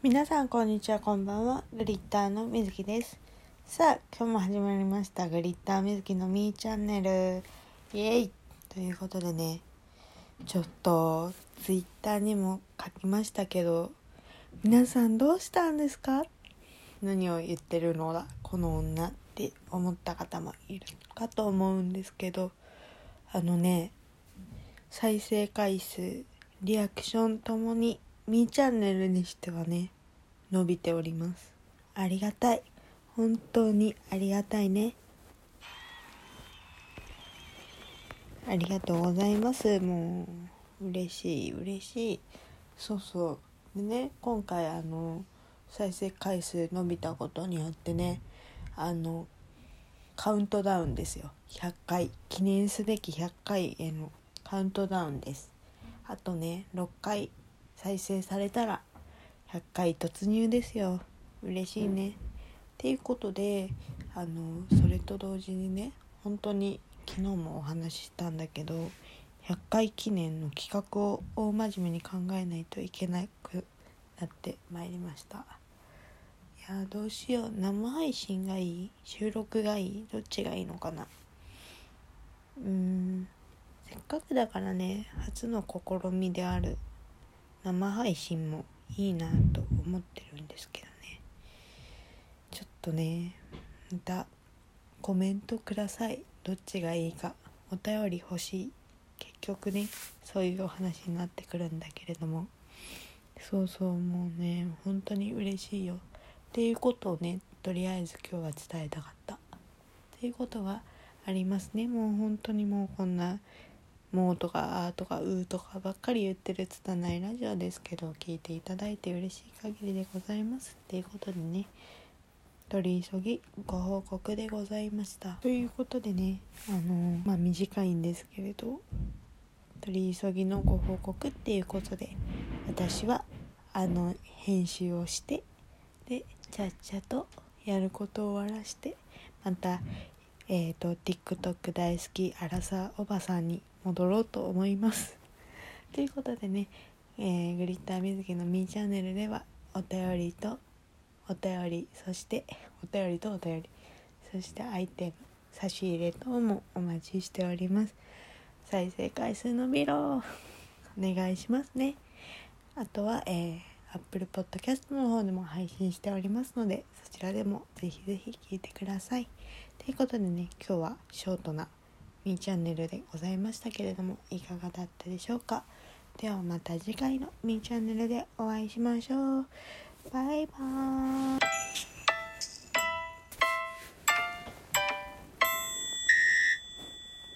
皆さんこんにちはこんばんは。グリッターのみずきです。さあ今日も始まりました。グリッターみずきのみーチャンネルイエイ。ということでねちょっとツイッターにも書きましたけど皆さんどうしたんですか？何を言ってるのだ？この女って思った方もいるかと思うんですけどあのね再生回数リアクションともにみーチャンネルにしてはね伸びております。ありがたい。本当にありがたいね。ありがとうございます。もう嬉しい嬉しい。そうそう。でね今回あの再生回数伸びたことによってねあのカウントダウンですよ。100回。記念すべき100回へのカウントダウンです。あとね6回。再生されたら100回突入ですよ。嬉しいね。っていうことであのそれと同時にね本当に昨日もお話ししたんだけど100回記念の企画を大真面目に考えないといけなくなってまいりました。いやどうしよう。生配信がいい？収録がいい？どっちがいいのかな？うーん。せっかくだからね初の試みである生配信もいいなと思ってるんですけどね。ちょっとねまたコメントください。どっちがいいか。お便り欲しい。結局ねそういうお話になってくるんだけれども。そうそうもうね本当に嬉しいよ。っていうことをねとりあえず今日は伝えたかった。っていうことがありますね。もう本当にもうこんなもうとかあとかうとかばっかり言ってる拙いラジオですけど聞いていただいて嬉しい限りでございます。っていうことでね。取り急ぎご報告でございました。ということでねあのまあ短いんですけれど取り急ぎのご報告っていうことで私はあの編集をしてでちゃっちゃとやることを終わらしてまたえーと TikTok 大好きアラサーおばさんに戻ろうと思います。ということでね、えーグリッター水木のみーチャンネルではお便りとお便りそしてお便りとお便りそしてアイテム差し入れ等もお待ちしております。再生回数伸びろ お願いしますね。あとは、えー Apple Podcast の方でも配信しておりますのでそちらでもぜひぜひ聞いてください。ということでね今日はショートなみーチャンネルでございましたけれどもいかがだったでしょうか？ではまた次回のみーチャンネルでお会いしましょう。バイバーイ。